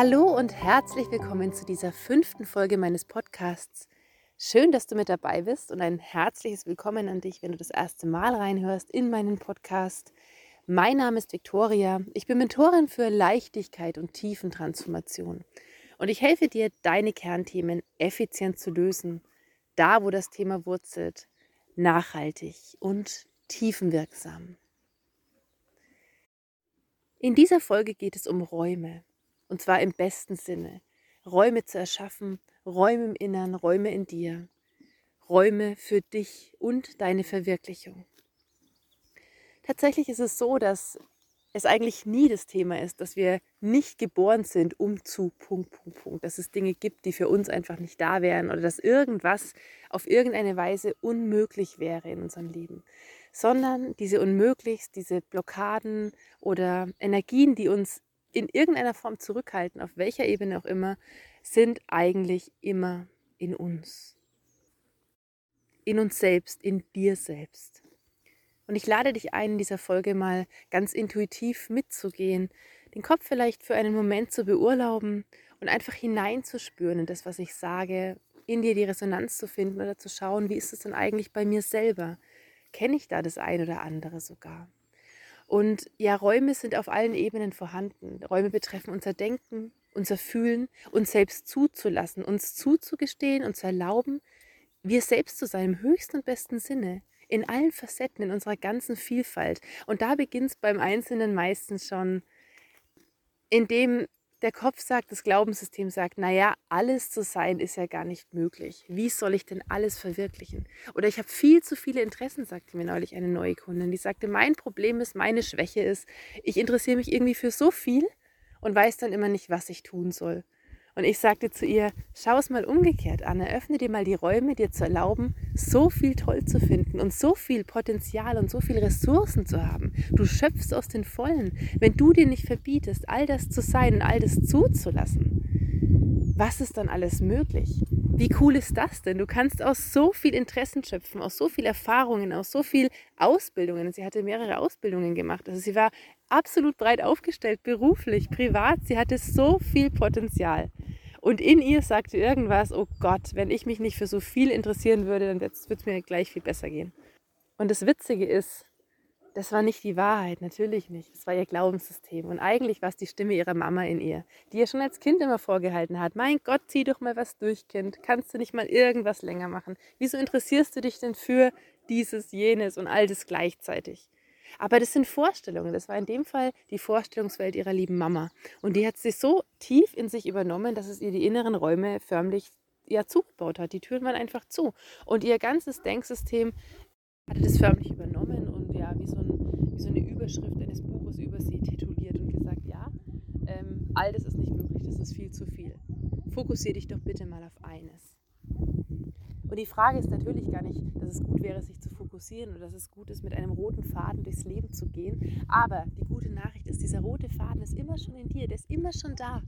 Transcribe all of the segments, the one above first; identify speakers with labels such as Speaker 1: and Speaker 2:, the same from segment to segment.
Speaker 1: Hallo und herzlich willkommen zu dieser fünften Folge meines Podcasts. Schön, dass du mit dabei bist und ein herzliches Willkommen an dich, wenn du das erste Mal reinhörst in meinen Podcast. Mein Name ist Viktoria. Ich bin Mentorin für Leichtigkeit und Tiefentransformation. Und ich helfe dir, deine Kernthemen effizient zu lösen, da wo das Thema wurzelt, nachhaltig und tiefenwirksam. In dieser Folge geht es um Räume. Und zwar im besten Sinne. Räume zu erschaffen, Räume im Innern, Räume in dir. Räume für dich und deine Verwirklichung. Tatsächlich ist es so, dass es eigentlich nie das Thema ist, dass wir nicht geboren sind, um zu Punkt, Punkt, Punkt. Dass es Dinge gibt, die für uns einfach nicht da wären oder dass irgendwas auf irgendeine Weise unmöglich wäre in unserem Leben. Sondern diese Unmöglichst, diese Blockaden oder Energien, die uns in irgendeiner Form zurückhalten, auf welcher Ebene auch immer, sind eigentlich immer in uns. In uns selbst, in dir selbst. Und ich lade dich ein, in dieser Folge mal ganz intuitiv mitzugehen, den Kopf vielleicht für einen Moment zu beurlauben und einfach hineinzuspüren in das, was ich sage, in dir die Resonanz zu finden oder zu schauen, wie ist es denn eigentlich bei mir selber? Kenne ich da das ein oder andere sogar? Und ja, Räume sind auf allen Ebenen vorhanden. Räume betreffen unser Denken, unser Fühlen, uns selbst zuzulassen, uns zuzugestehen und zu erlauben, wir selbst zu sein im höchsten und besten Sinne, in allen Facetten, in unserer ganzen Vielfalt. Und da beginnt es beim Einzelnen meistens schon, indem der Kopf sagt, das Glaubenssystem sagt, naja, alles zu sein ist ja gar nicht möglich. Wie soll ich denn alles verwirklichen? Oder ich habe viel zu viele Interessen, sagte mir neulich eine neue Kundin. Die sagte, mein Problem ist, meine Schwäche ist, ich interessiere mich irgendwie für so viel und weiß dann immer nicht, was ich tun soll. Und ich sagte zu ihr, schau es mal umgekehrt an, eröffne dir mal die Räume, dir zu erlauben, so viel toll zu finden und so viel Potenzial und so viele Ressourcen zu haben. Du schöpfst aus den Vollen, wenn du dir nicht verbietest, all das zu sein und all das zuzulassen. Was ist dann alles möglich? Wie cool ist das denn? Du kannst aus so viel Interessen schöpfen, aus so viel Erfahrungen, aus so viel Ausbildungen. Sie hatte mehrere Ausbildungen gemacht. Also sie war absolut breit aufgestellt, beruflich, privat. Sie hatte so viel Potenzial. Und in ihr sagte irgendwas, oh Gott, wenn ich mich nicht für so viel interessieren würde, dann würde es mir gleich viel besser gehen. Und das Witzige ist, das war nicht die Wahrheit, natürlich nicht. Das war ihr Glaubenssystem. Und eigentlich war es die Stimme ihrer Mama in ihr, die ihr schon als Kind immer vorgehalten hat. Mein Gott, zieh doch mal was durch, Kind. Kannst du nicht mal irgendwas länger machen? Wieso interessierst du dich denn für dieses, jenes und all das gleichzeitig? Aber das sind Vorstellungen. Das war in dem Fall die Vorstellungswelt ihrer lieben Mama. Und die hat sie so tief in sich übernommen, dass es ihr die inneren Räume förmlich ja, zugebaut hat. Die Türen waren einfach zu. Und ihr ganzes Denksystem hatte das förmlich übernommen wie so, ein, wie so eine Überschrift eines Buches über sie tituliert und gesagt, ja, ähm, all das ist nicht möglich, das ist viel zu viel. Fokussiere dich doch bitte mal auf eines. Und die Frage ist natürlich gar nicht, dass es gut wäre, sich zu fokussieren oder dass es gut ist, mit einem roten Faden durchs Leben zu gehen. Aber die gute Nachricht ist, dieser rote Faden ist immer schon in dir, der ist immer schon da.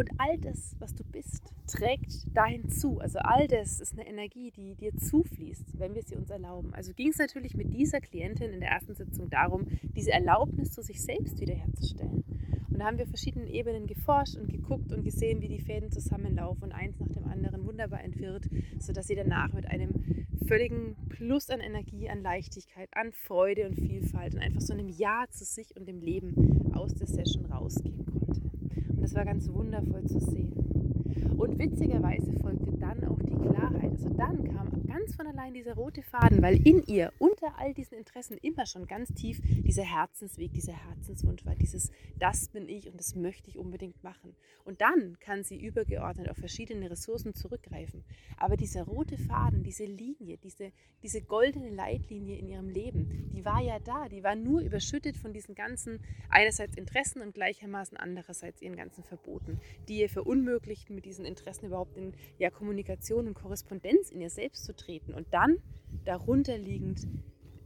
Speaker 1: Und all das, was du bist, trägt dahin zu. Also all das ist eine Energie, die dir zufließt, wenn wir sie uns erlauben. Also ging es natürlich mit dieser Klientin in der ersten Sitzung darum, diese Erlaubnis zu sich selbst wiederherzustellen. Und da haben wir verschiedenen Ebenen geforscht und geguckt und gesehen, wie die Fäden zusammenlaufen und eins nach dem anderen wunderbar entwirrt, sodass sie danach mit einem völligen Plus an Energie, an Leichtigkeit, an Freude und Vielfalt und einfach so einem Ja zu sich und dem Leben aus der Session rausgehen. Und das war ganz wundervoll zu sehen. Und witzigerweise folgte dann auch die Klarheit. Also dann kam ganz von allein dieser rote Faden, weil in ihr unter all diesen Interessen immer schon ganz tief dieser Herzensweg, dieser Herzenswunsch war, dieses das bin ich und das möchte ich unbedingt machen. Und dann kann sie übergeordnet auf verschiedene Ressourcen zurückgreifen. Aber dieser rote Faden, diese Linie, diese, diese goldene Leitlinie in ihrem Leben, die war ja da, die war nur überschüttet von diesen ganzen einerseits Interessen und gleichermaßen andererseits ihren ganzen Verboten, die ihr verunmöglichten, mit diesen Interessen überhaupt in ja, Kommunikation und Korrespondenz in ihr selbst zu treten und dann darunter liegend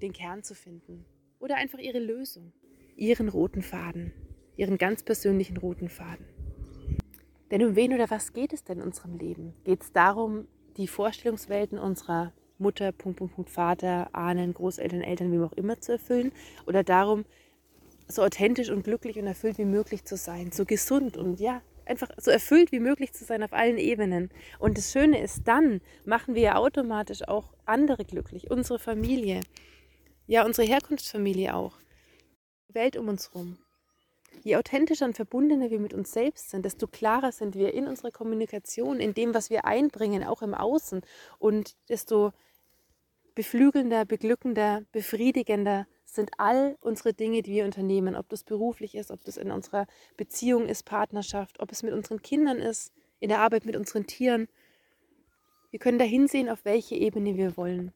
Speaker 1: den Kern zu finden oder einfach ihre Lösung, ihren roten Faden, ihren ganz persönlichen roten Faden. Denn um wen oder was geht es denn in unserem Leben? Geht es darum, die Vorstellungswelten unserer Mutter, Punkt, Punkt, Punkt, Vater, Ahnen, Großeltern, Eltern, wie auch immer zu erfüllen? Oder darum, so authentisch und glücklich und erfüllt wie möglich zu sein, so gesund und ja, einfach so erfüllt wie möglich zu sein auf allen Ebenen. Und das Schöne ist, dann machen wir ja automatisch auch andere glücklich, unsere Familie, ja, unsere Herkunftsfamilie auch, die Welt um uns herum. Je authentischer und verbundener wir mit uns selbst sind, desto klarer sind wir in unserer Kommunikation, in dem, was wir einbringen, auch im Außen. Und desto beflügelnder, beglückender, befriedigender sind all unsere Dinge, die wir unternehmen, ob das beruflich ist, ob das in unserer Beziehung ist, Partnerschaft, ob es mit unseren Kindern ist, in der Arbeit mit unseren Tieren. Wir können da hinsehen, auf welche Ebene wir wollen.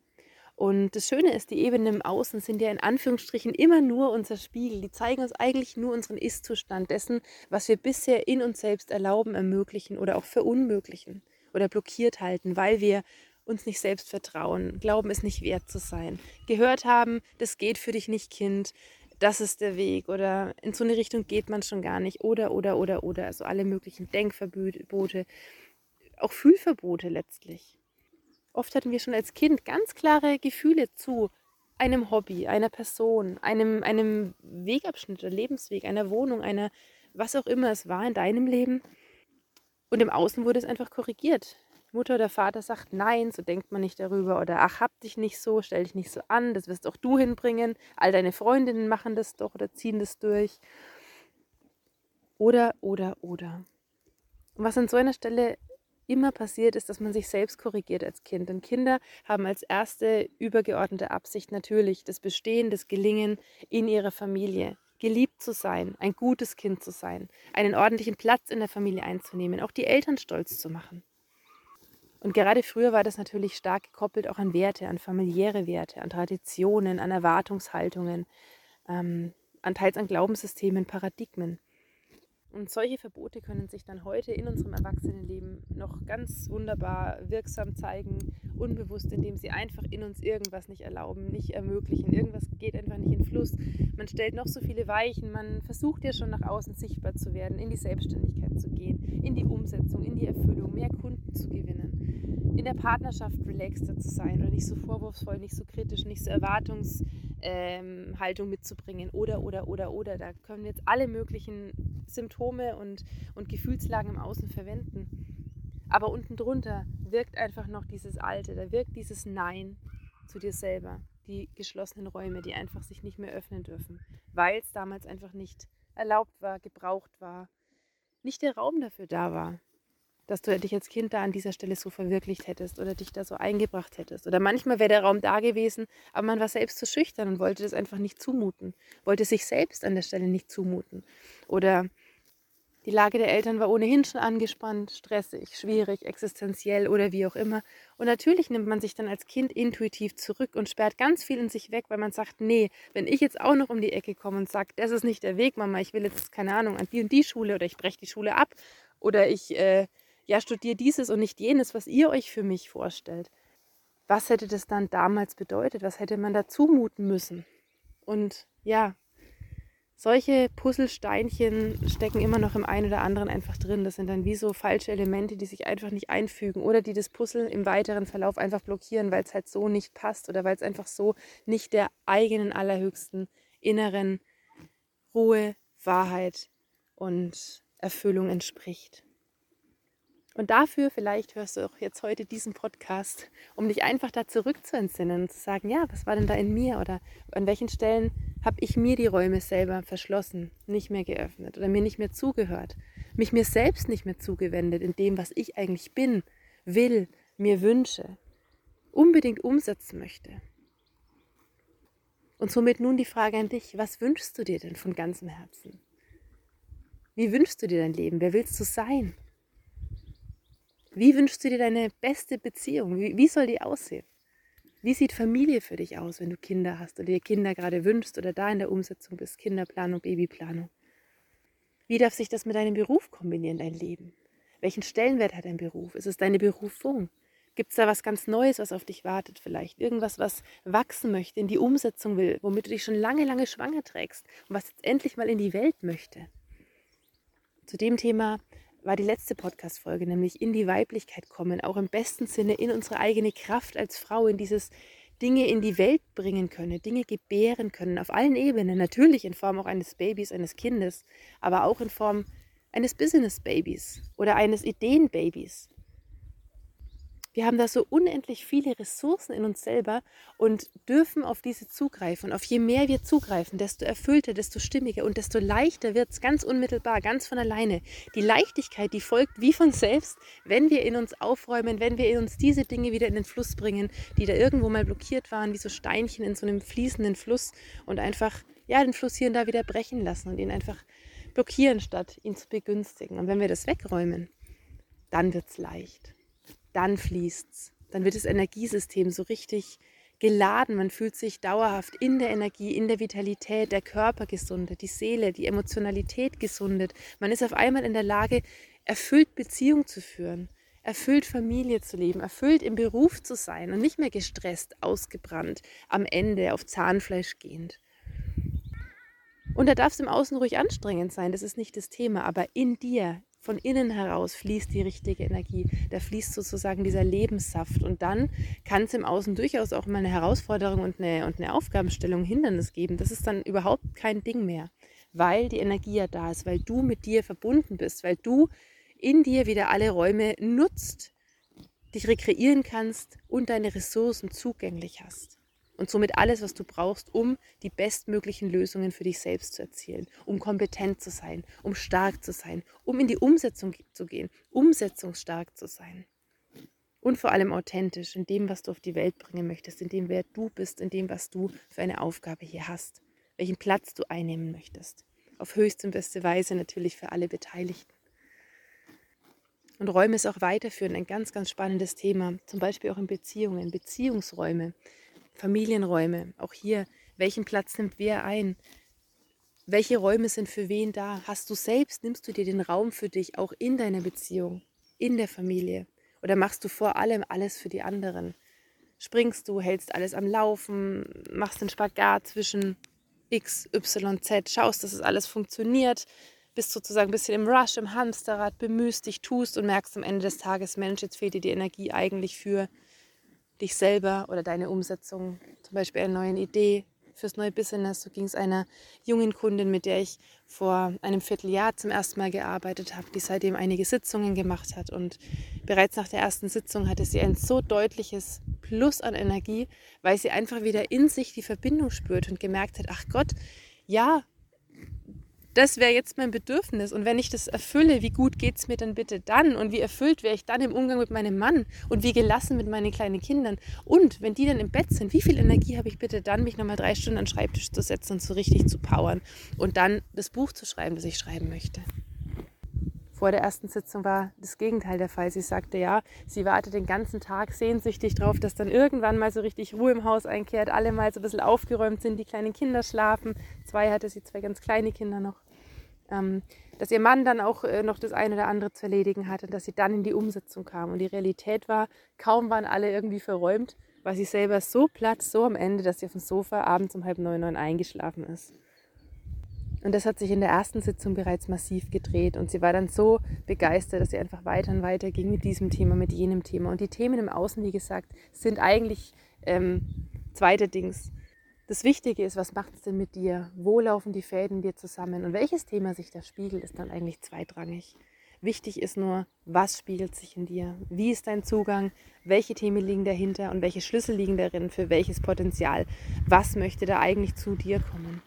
Speaker 1: Und das Schöne ist, die Ebenen im Außen sind ja in Anführungsstrichen immer nur unser Spiegel. Die zeigen uns eigentlich nur unseren Ist-Zustand dessen, was wir bisher in uns selbst erlauben, ermöglichen oder auch verunmöglichen oder blockiert halten, weil wir uns nicht selbst vertrauen, glauben es nicht wert zu sein, gehört haben, das geht für dich nicht, Kind, das ist der Weg oder in so eine Richtung geht man schon gar nicht oder, oder, oder, oder, also alle möglichen Denkverbote, auch Fühlverbote letztlich. Oft hatten wir schon als Kind ganz klare Gefühle zu einem Hobby, einer Person, einem, einem Wegabschnitt oder Lebensweg, einer Wohnung, einer, was auch immer es war in deinem Leben. Und im Außen wurde es einfach korrigiert. Mutter oder Vater sagt, nein, so denkt man nicht darüber oder ach, hab dich nicht so, stell dich nicht so an, das wirst auch du hinbringen, all deine Freundinnen machen das doch oder ziehen das durch. Oder, oder, oder. Und was an so einer Stelle immer passiert, ist, dass man sich selbst korrigiert als Kind. Und Kinder haben als erste übergeordnete Absicht natürlich das Bestehen, das Gelingen in ihrer Familie. Geliebt zu sein, ein gutes Kind zu sein, einen ordentlichen Platz in der Familie einzunehmen, auch die Eltern stolz zu machen. Und gerade früher war das natürlich stark gekoppelt auch an Werte, an familiäre Werte, an Traditionen, an Erwartungshaltungen, ähm, an teils an Glaubenssystemen, Paradigmen. Und solche Verbote können sich dann heute in unserem Erwachsenenleben noch ganz wunderbar wirksam zeigen, unbewusst, indem sie einfach in uns irgendwas nicht erlauben, nicht ermöglichen. Irgendwas geht einfach nicht in Fluss. Man stellt noch so viele Weichen, man versucht ja schon nach außen sichtbar zu werden, in die Selbstständigkeit zu gehen, in die Umsetzung, in die Erfüllung, mehr Kunden zu gewinnen, in der Partnerschaft relaxter zu sein oder nicht so vorwurfsvoll, nicht so kritisch, nicht so erwartungshaltung ähm, mitzubringen oder, oder, oder, oder. Da können jetzt alle möglichen Symptome und, und Gefühlslagen im Außen verwenden. Aber unten drunter wirkt einfach noch dieses Alte, da wirkt dieses Nein zu dir selber, die geschlossenen Räume, die einfach sich nicht mehr öffnen dürfen, weil es damals einfach nicht erlaubt war, gebraucht war, nicht der Raum dafür da war, dass du dich als Kind da an dieser Stelle so verwirklicht hättest oder dich da so eingebracht hättest. Oder manchmal wäre der Raum da gewesen, aber man war selbst zu schüchtern und wollte das einfach nicht zumuten, wollte sich selbst an der Stelle nicht zumuten. Oder die Lage der Eltern war ohnehin schon angespannt, stressig, schwierig, existenziell oder wie auch immer. Und natürlich nimmt man sich dann als Kind intuitiv zurück und sperrt ganz viel in sich weg, weil man sagt, nee, wenn ich jetzt auch noch um die Ecke komme und sage, das ist nicht der Weg, Mama, ich will jetzt, keine Ahnung, an die und die Schule oder ich breche die Schule ab oder ich äh, ja, studiere dieses und nicht jenes, was ihr euch für mich vorstellt. Was hätte das dann damals bedeutet? Was hätte man da zumuten müssen? Und ja, solche Puzzlesteinchen stecken immer noch im einen oder anderen einfach drin. Das sind dann wie so falsche Elemente, die sich einfach nicht einfügen oder die das Puzzle im weiteren Verlauf einfach blockieren, weil es halt so nicht passt oder weil es einfach so nicht der eigenen allerhöchsten inneren Ruhe, Wahrheit und Erfüllung entspricht. Und dafür vielleicht hörst du auch jetzt heute diesen Podcast, um dich einfach da zurückzuentsinnen und zu sagen, ja, was war denn da in mir oder an welchen Stellen habe ich mir die Räume selber verschlossen, nicht mehr geöffnet oder mir nicht mehr zugehört, mich mir selbst nicht mehr zugewendet in dem, was ich eigentlich bin, will, mir wünsche, unbedingt umsetzen möchte. Und somit nun die Frage an dich, was wünschst du dir denn von ganzem Herzen? Wie wünschst du dir dein Leben? Wer willst du sein? Wie wünschst du dir deine beste Beziehung? Wie, wie soll die aussehen? Wie sieht Familie für dich aus, wenn du Kinder hast oder dir Kinder gerade wünschst oder da in der Umsetzung bist, Kinderplanung, Babyplanung? Wie darf sich das mit deinem Beruf kombinieren, dein Leben? Welchen Stellenwert hat dein Beruf? Ist es deine Berufung? Gibt es da was ganz Neues, was auf dich wartet vielleicht? Irgendwas, was wachsen möchte, in die Umsetzung will, womit du dich schon lange, lange schwanger trägst und was jetzt endlich mal in die Welt möchte? Zu dem Thema war die letzte Podcast-Folge, nämlich in die Weiblichkeit kommen, auch im besten Sinne in unsere eigene Kraft als Frau, in dieses Dinge in die Welt bringen können, Dinge gebären können, auf allen Ebenen. Natürlich in Form auch eines Babys, eines Kindes, aber auch in Form eines Business-Babys oder eines Ideen-Babys. Wir haben da so unendlich viele Ressourcen in uns selber und dürfen auf diese zugreifen. Und auf je mehr wir zugreifen, desto erfüllter, desto stimmiger und desto leichter wird es ganz unmittelbar, ganz von alleine. Die Leichtigkeit, die folgt wie von selbst, wenn wir in uns aufräumen, wenn wir in uns diese Dinge wieder in den Fluss bringen, die da irgendwo mal blockiert waren, wie so Steinchen in so einem fließenden Fluss und einfach ja, den Fluss hier und da wieder brechen lassen und ihn einfach blockieren, statt ihn zu begünstigen. Und wenn wir das wegräumen, dann wird es leicht dann fließt's. Dann wird das Energiesystem so richtig geladen. Man fühlt sich dauerhaft in der Energie, in der Vitalität, der Körper gesundet, die Seele, die Emotionalität gesundet. Man ist auf einmal in der Lage, erfüllt Beziehung zu führen, erfüllt Familie zu leben, erfüllt im Beruf zu sein und nicht mehr gestresst, ausgebrannt, am Ende auf Zahnfleisch gehend. Und da darf es im Außen ruhig anstrengend sein, das ist nicht das Thema, aber in dir, von innen heraus fließt die richtige Energie. Da fließt sozusagen dieser Lebenssaft. Und dann kann es im Außen durchaus auch mal eine Herausforderung und eine, und eine Aufgabenstellung, Hindernis geben. Das ist dann überhaupt kein Ding mehr, weil die Energie ja da ist, weil du mit dir verbunden bist, weil du in dir wieder alle Räume nutzt, dich rekreieren kannst und deine Ressourcen zugänglich hast und somit alles, was du brauchst, um die bestmöglichen Lösungen für dich selbst zu erzielen, um kompetent zu sein, um stark zu sein, um in die Umsetzung zu gehen, umsetzungsstark zu sein. Und vor allem authentisch in dem, was du auf die Welt bringen möchtest, in dem, wer du bist, in dem, was du für eine Aufgabe hier hast, welchen Platz du einnehmen möchtest. Auf höchste und beste Weise natürlich für alle Beteiligten. Und Räume ist auch weiterführend ein ganz, ganz spannendes Thema, zum Beispiel auch in Beziehungen, Beziehungsräume. Familienräume, auch hier, welchen Platz nimmt wer ein? Welche Räume sind für wen da? Hast du selbst, nimmst du dir den Raum für dich auch in deiner Beziehung, in der Familie? Oder machst du vor allem alles für die anderen? Springst du, hältst alles am Laufen, machst den Spagat zwischen X, Y, Z, schaust, dass es alles funktioniert, bist sozusagen ein bisschen im Rush, im Hamsterrad, bemühst dich, tust und merkst am Ende des Tages, Mensch, jetzt fehlt dir die Energie eigentlich für dich selber oder deine Umsetzung, zum Beispiel einer neuen Idee fürs neue Business. So ging es einer jungen Kundin, mit der ich vor einem Vierteljahr zum ersten Mal gearbeitet habe, die seitdem einige Sitzungen gemacht hat. Und bereits nach der ersten Sitzung hatte sie ein so deutliches Plus an Energie, weil sie einfach wieder in sich die Verbindung spürt und gemerkt hat, ach Gott, ja, das wäre jetzt mein Bedürfnis. Und wenn ich das erfülle, wie gut geht es mir dann bitte dann? Und wie erfüllt wäre ich dann im Umgang mit meinem Mann? Und wie gelassen mit meinen kleinen Kindern? Und wenn die dann im Bett sind, wie viel Energie habe ich bitte dann, mich nochmal drei Stunden an den Schreibtisch zu setzen und so richtig zu powern? Und dann das Buch zu schreiben, das ich schreiben möchte. Vor der ersten Sitzung war das Gegenteil der Fall. Sie sagte ja, sie wartet den ganzen Tag sehnsüchtig darauf, dass dann irgendwann mal so richtig Ruhe im Haus einkehrt, alle mal so ein bisschen aufgeräumt sind, die kleinen Kinder schlafen. Zwei hatte sie, zwei ganz kleine Kinder noch ähm, dass ihr Mann dann auch äh, noch das eine oder andere zu erledigen hatte und dass sie dann in die Umsetzung kam. Und die Realität war, kaum waren alle irgendwie verräumt, war sie selber so platt, so am Ende, dass sie auf dem Sofa abends um halb neun, neun eingeschlafen ist. Und das hat sich in der ersten Sitzung bereits massiv gedreht. Und sie war dann so begeistert, dass sie einfach weiter und weiter ging mit diesem Thema, mit jenem Thema. Und die Themen im Außen, wie gesagt, sind eigentlich ähm, zweiterdings. Das Wichtige ist, was macht es denn mit dir? Wo laufen die Fäden dir zusammen? Und welches Thema sich da spiegelt, ist dann eigentlich zweitrangig. Wichtig ist nur, was spiegelt sich in dir? Wie ist dein Zugang? Welche Themen liegen dahinter und welche Schlüssel liegen darin für welches Potenzial? Was möchte da eigentlich zu dir kommen?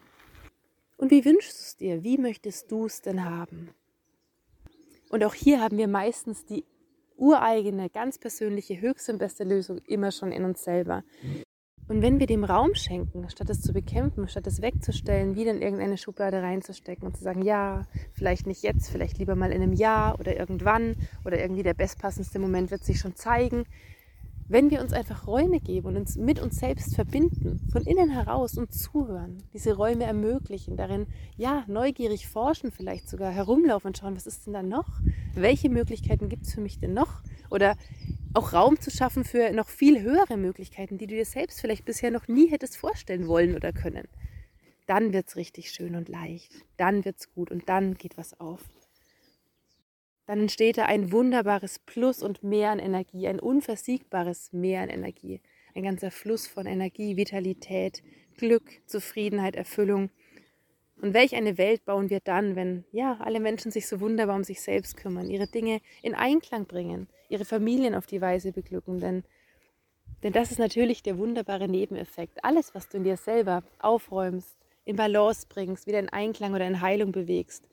Speaker 1: Und wie wünschst du es dir? Wie möchtest du es denn haben? Und auch hier haben wir meistens die ureigene, ganz persönliche, höchste und beste Lösung immer schon in uns selber. Und wenn wir dem Raum schenken, statt es zu bekämpfen, statt es wegzustellen, wieder in irgendeine Schublade reinzustecken und zu sagen, ja, vielleicht nicht jetzt, vielleicht lieber mal in einem Jahr oder irgendwann oder irgendwie der bestpassendste Moment wird sich schon zeigen. Wenn wir uns einfach Räume geben und uns mit uns selbst verbinden, von innen heraus und zuhören, diese Räume ermöglichen, darin, ja, neugierig forschen, vielleicht sogar herumlaufen und schauen, was ist denn da noch? Welche Möglichkeiten gibt es für mich denn noch? Oder auch Raum zu schaffen für noch viel höhere Möglichkeiten, die du dir selbst vielleicht bisher noch nie hättest vorstellen wollen oder können. Dann wird es richtig schön und leicht. Dann wird es gut und dann geht was auf. Dann entsteht da ein wunderbares Plus und Mehr an Energie, ein unversiegbares Mehr an Energie. ein ganzer Fluss von Energie, Vitalität, Glück, Zufriedenheit, Erfüllung. Und welch eine Welt bauen wir dann, wenn ja alle Menschen sich so wunderbar um sich selbst kümmern, ihre Dinge in Einklang bringen, ihre Familien auf die Weise beglücken, denn denn das ist natürlich der wunderbare Nebeneffekt. Alles, was du in dir selber aufräumst, in Balance bringst, wieder in Einklang oder in Heilung bewegst,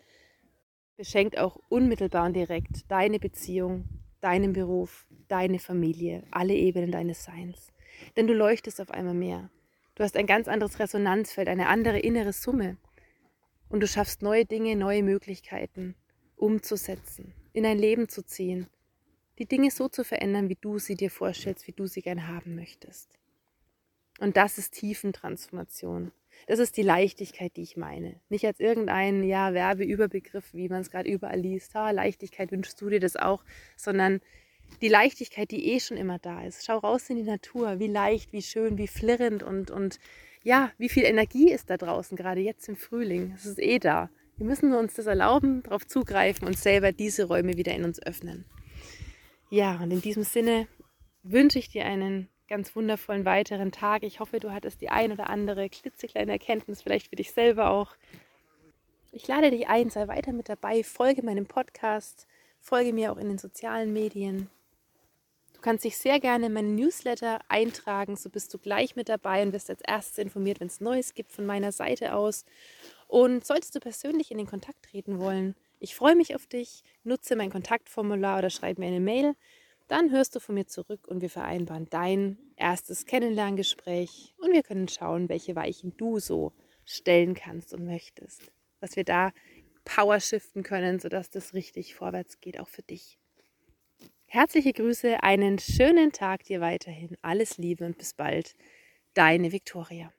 Speaker 1: beschenkt auch unmittelbar und direkt deine Beziehung, deinen Beruf, deine Familie, alle Ebenen deines Seins. Denn du leuchtest auf einmal mehr. Du hast ein ganz anderes Resonanzfeld, eine andere innere Summe. Und du schaffst neue Dinge, neue Möglichkeiten umzusetzen, in dein Leben zu ziehen, die Dinge so zu verändern, wie du sie dir vorstellst, wie du sie gern haben möchtest. Und das ist Tiefentransformation. Das ist die Leichtigkeit, die ich meine. Nicht als irgendein ja, Werbeüberbegriff, wie man es gerade überall liest. Ha, Leichtigkeit wünschst du dir das auch, sondern die Leichtigkeit, die eh schon immer da ist. Schau raus in die Natur, wie leicht, wie schön, wie flirrend und, und ja, wie viel Energie ist da draußen, gerade jetzt im Frühling. Es ist eh da. Wir müssen uns das erlauben, darauf zugreifen und selber diese Räume wieder in uns öffnen. Ja, und in diesem Sinne wünsche ich dir einen ganz wundervollen weiteren Tag. Ich hoffe, du hattest die ein oder andere klitzekleine Erkenntnis, vielleicht für dich selber auch. Ich lade dich ein, sei weiter mit dabei, folge meinem Podcast, folge mir auch in den sozialen Medien. Du kannst dich sehr gerne in meinen Newsletter eintragen, so bist du gleich mit dabei und wirst als erstes informiert, wenn es Neues gibt von meiner Seite aus. Und solltest du persönlich in den Kontakt treten wollen, ich freue mich auf dich, nutze mein Kontaktformular oder schreib mir eine Mail. Dann hörst du von mir zurück und wir vereinbaren dein erstes Kennenlerngespräch und wir können schauen, welche Weichen du so stellen kannst und möchtest. Dass wir da Power shiften können, sodass das richtig vorwärts geht, auch für dich. Herzliche Grüße, einen schönen Tag dir weiterhin. Alles Liebe und bis bald. Deine Viktoria.